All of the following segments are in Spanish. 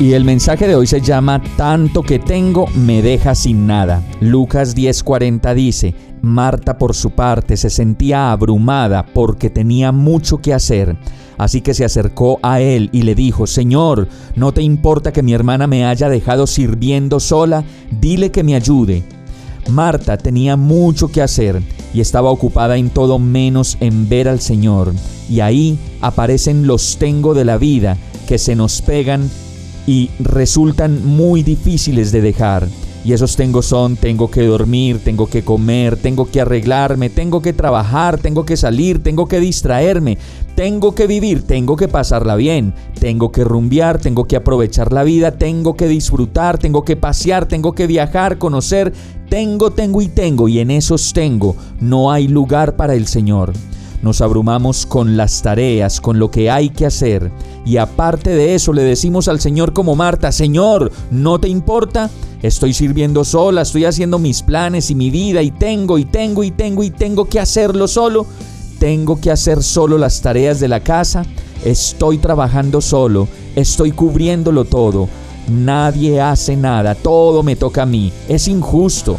Y el mensaje de hoy se llama Tanto que tengo me deja sin nada. Lucas 10:40 dice, Marta por su parte se sentía abrumada porque tenía mucho que hacer. Así que se acercó a él y le dijo, Señor, ¿no te importa que mi hermana me haya dejado sirviendo sola? Dile que me ayude. Marta tenía mucho que hacer y estaba ocupada en todo menos en ver al Señor. Y ahí aparecen los tengo de la vida que se nos pegan y resultan muy difíciles de dejar. Y esos tengo son, tengo que dormir, tengo que comer, tengo que arreglarme, tengo que trabajar, tengo que salir, tengo que distraerme, tengo que vivir, tengo que pasarla bien, tengo que rumbear, tengo que aprovechar la vida, tengo que disfrutar, tengo que pasear, tengo que viajar, conocer, tengo, tengo y tengo, y en esos tengo no hay lugar para el Señor. Nos abrumamos con las tareas, con lo que hay que hacer, y aparte de eso le decimos al Señor como Marta, Señor, ¿no te importa? Estoy sirviendo sola, estoy haciendo mis planes y mi vida y tengo y tengo y tengo y tengo que hacerlo solo. Tengo que hacer solo las tareas de la casa. Estoy trabajando solo, estoy cubriéndolo todo. Nadie hace nada, todo me toca a mí. Es injusto.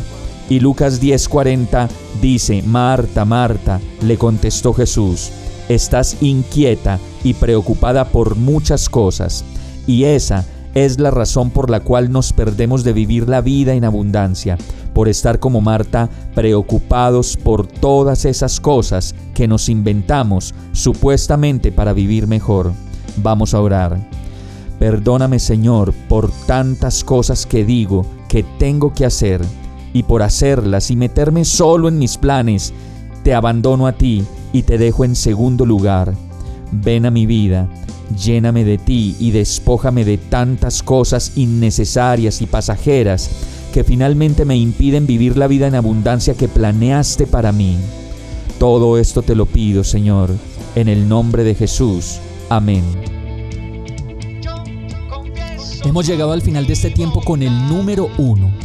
Y Lucas 10:40 dice, Marta, Marta, le contestó Jesús, estás inquieta y preocupada por muchas cosas, y esa es la razón por la cual nos perdemos de vivir la vida en abundancia, por estar como Marta preocupados por todas esas cosas que nos inventamos supuestamente para vivir mejor. Vamos a orar. Perdóname Señor por tantas cosas que digo que tengo que hacer y por hacerlas y meterme solo en mis planes, te abandono a ti y te dejo en segundo lugar. Ven a mi vida Lléname de ti y despójame de tantas cosas innecesarias y pasajeras que finalmente me impiden vivir la vida en abundancia que planeaste para mí. Todo esto te lo pido, Señor, en el nombre de Jesús. Amén. Hemos llegado al final de este tiempo con el número uno